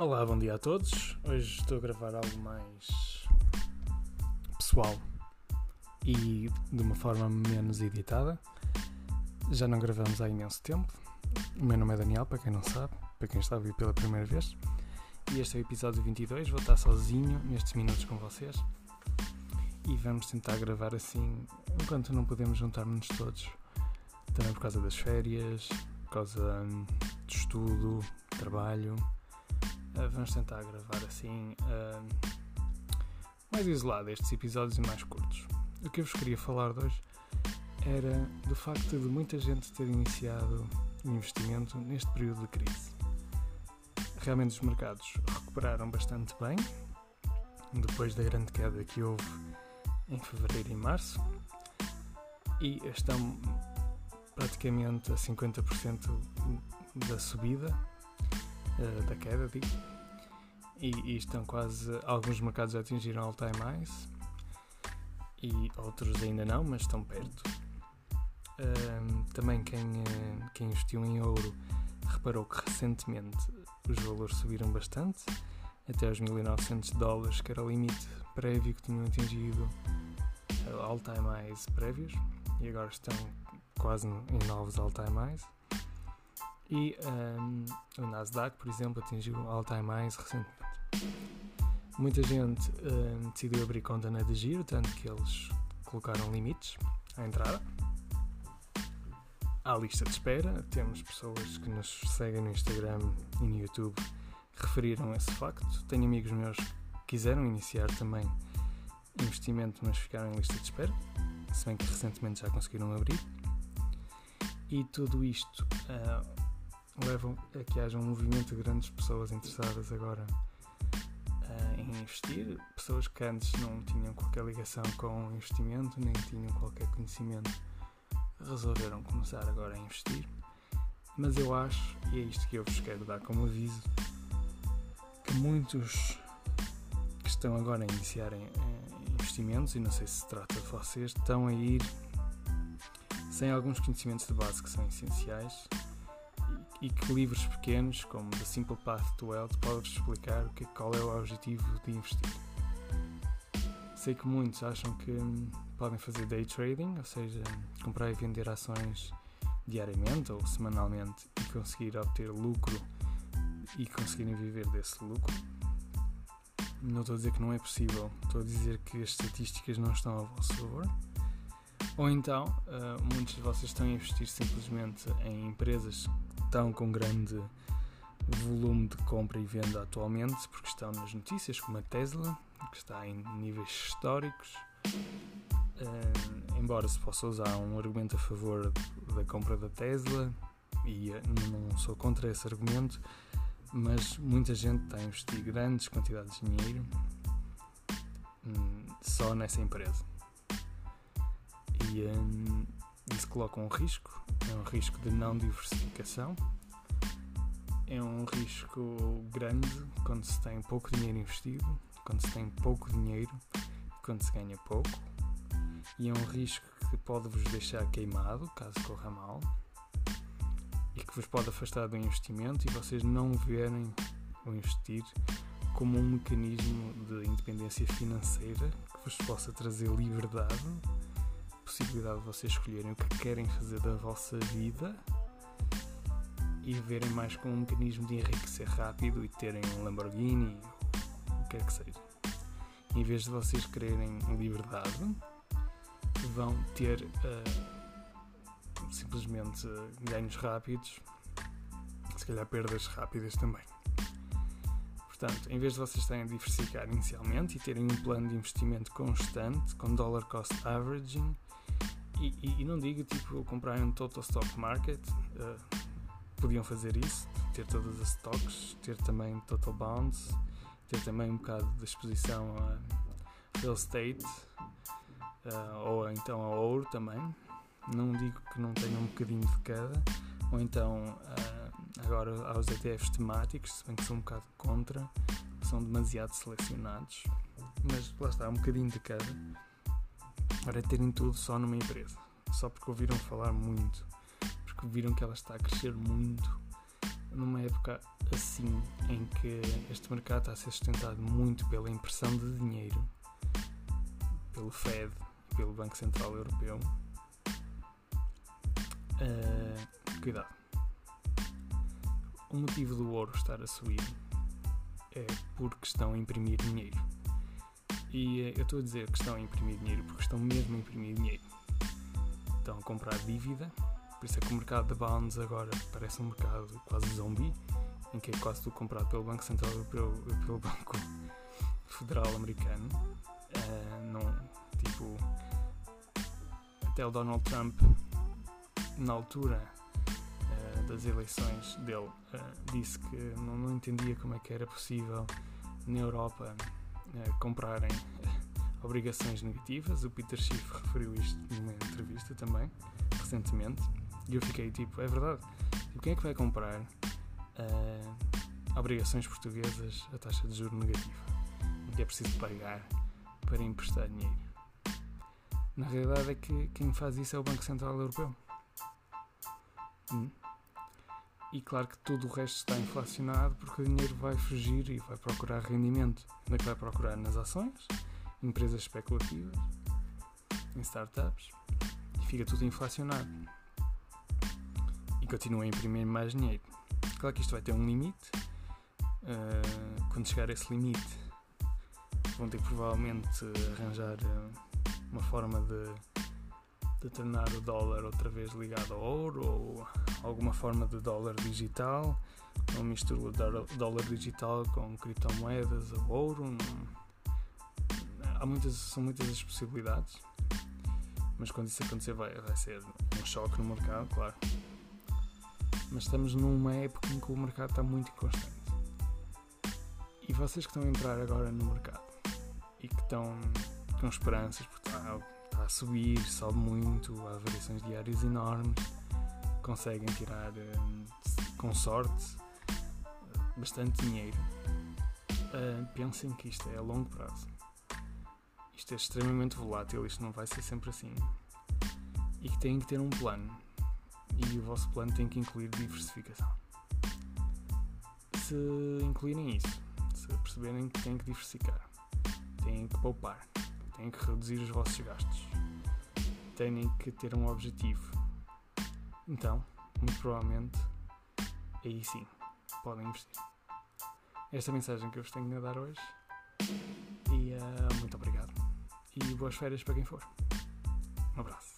Olá, bom dia a todos. Hoje estou a gravar algo mais pessoal e de uma forma menos editada. Já não gravamos há imenso tempo. O meu nome é Daniel, para quem não sabe, para quem está a ouvir pela primeira vez. E este é o episódio 22. Vou estar sozinho nestes minutos com vocês. E vamos tentar gravar assim enquanto não podemos juntar-nos todos. Também por causa das férias, por causa hum, de estudo, trabalho. Uh, vamos tentar gravar assim uh, mais isolado estes episódios e mais curtos. O que eu vos queria falar de hoje era do facto de muita gente ter iniciado investimento neste período de crise. Realmente os mercados recuperaram bastante bem depois da grande queda que houve em fevereiro e março e estão praticamente a 50% da subida uh, da queda, digo. E, e, estão quase. Alguns mercados já atingiram all-time highs e outros ainda não, mas estão perto. Uh, também quem, uh, quem investiu em ouro reparou que recentemente os valores subiram bastante, até aos 1900 dólares, que era o limite prévio que tinham atingido all-time highs prévios, e agora estão quase em novos all-time highs. E um, o Nasdaq, por exemplo, atingiu all-time highs recentemente. Muita gente um, decidiu abrir conta na de giro, tanto que eles colocaram limites à entrada. À lista de espera, temos pessoas que nos seguem no Instagram e no YouTube que referiram esse facto. Tenho amigos meus que quiseram iniciar também investimento, mas ficaram em lista de espera, se bem que recentemente já conseguiram abrir. E tudo isto uh, levam a que haja um movimento de grandes pessoas interessadas agora uh, em investir, pessoas que antes não tinham qualquer ligação com investimento, nem tinham qualquer conhecimento, resolveram começar agora a investir. Mas eu acho, e é isto que eu vos quero dar como aviso, que muitos que estão agora a iniciar investimentos, e não sei se se trata de vocês, estão a ir sem alguns conhecimentos de base que são essenciais e que livros pequenos, como The Simple Path to Wealth, podem-vos explicar que, qual é o objetivo de investir. Sei que muitos acham que hum, podem fazer day trading, ou seja, comprar e vender ações diariamente ou semanalmente e conseguir obter lucro e conseguirem viver desse lucro. Não estou a dizer que não é possível, estou a dizer que as estatísticas não estão a vosso favor. Ou então, uh, muitos de vocês estão a investir simplesmente em empresas estão com grande volume de compra e venda atualmente, porque estão nas notícias, como a Tesla, que está em níveis históricos. Uh, embora se possa usar um argumento a favor da compra da Tesla, e uh, não sou contra esse argumento, mas muita gente está a investir grandes quantidades de dinheiro um, só nessa empresa. E um, isso coloca um risco, é um risco de não diversificação, é um risco grande quando se tem pouco dinheiro investido, quando se tem pouco dinheiro quando se ganha pouco, e é um risco que pode vos deixar queimado caso corra mal e que vos pode afastar do investimento e vocês não verem o investir como um mecanismo de independência financeira que vos possa trazer liberdade possibilidade de vocês escolherem o que querem fazer da vossa vida e verem mais como um mecanismo de enriquecer rápido e terem um Lamborghini o que quer que seja. Em vez de vocês quererem liberdade, vão ter uh, simplesmente ganhos rápidos, se calhar perdas rápidas também. Portanto, em vez de vocês estarem a diversificar inicialmente e terem um plano de investimento constante com dollar cost averaging, e, e, não digo tipo comprar um total stock market, uh, podiam fazer isso, ter todas as stocks, ter também total bonds, ter também um bocado de exposição a real estate uh, ou então a ouro também. Não digo que não tenham um bocadinho de cada, ou então uh, agora aos ETFs temáticos, se bem que sou um bocado contra, são demasiado selecionados, mas lá está, um bocadinho de cada para terem tudo só numa empresa. Só porque ouviram falar muito, porque viram que ela está a crescer muito numa época assim em que este mercado está a ser sustentado muito pela impressão de dinheiro, pelo Fed pelo Banco Central Europeu, uh, cuidado. O motivo do ouro estar a subir é porque estão a imprimir dinheiro. E uh, eu estou a dizer que estão a imprimir dinheiro porque estão mesmo a imprimir dinheiro. Estão a comprar dívida, por isso é que o mercado de bonds agora parece um mercado quase zombie em que é quase tudo comprado pelo Banco Central Europeu e pelo Banco Federal Americano. Uh, não, tipo, até o Donald Trump, na altura uh, das eleições dele, uh, disse que não, não, entendia como é que era possível na Europa comprarem obrigações negativas. O Peter Schiff referiu isto numa entrevista também, recentemente. E eu fiquei tipo, é verdade. Tipo, quem é que vai comprar uh, obrigações portuguesas a taxa de juro negativa, em que é preciso pagar para emprestar dinheiro. Na realidade é que quem faz isso é o Banco Central Europeu. Hum. E claro que tudo o resto está inflacionado porque o dinheiro vai fugir e vai procurar rendimento. Onde é que vai procurar? Nas ações, empresas especulativas, em startups e fica tudo inflacionado. E continua a imprimir mais dinheiro. Claro que isto vai ter um limite. Uh, quando chegar a esse limite, vão ter que provavelmente arranjar uh, uma forma de, de tornar o dólar outra vez ligado ao ouro ou alguma forma de dólar digital. Uma mistura de dólar digital com criptomoedas ou ouro. Não, há muitas, são muitas as possibilidades. Mas quando isso acontecer, vai, vai ser um choque no mercado, claro mas estamos numa época em que o mercado está muito inconstante. E vocês que estão a entrar agora no mercado e que estão com esperanças, porque está a subir, sobe muito, há variações diárias enormes, conseguem tirar hum, com sorte bastante dinheiro. Uh, pensem que isto é a longo prazo. Isto é extremamente volátil, isto não vai ser sempre assim. E que têm que ter um plano e o vosso plano tem que incluir diversificação. Se incluírem isso, se perceberem que têm que diversificar, têm que poupar, têm que reduzir os vossos gastos, têm que ter um objetivo, então, muito provavelmente, aí sim, podem investir. Esta é a mensagem que eu vos tenho a dar hoje. E uh, muito obrigado. E boas férias para quem for. Um abraço.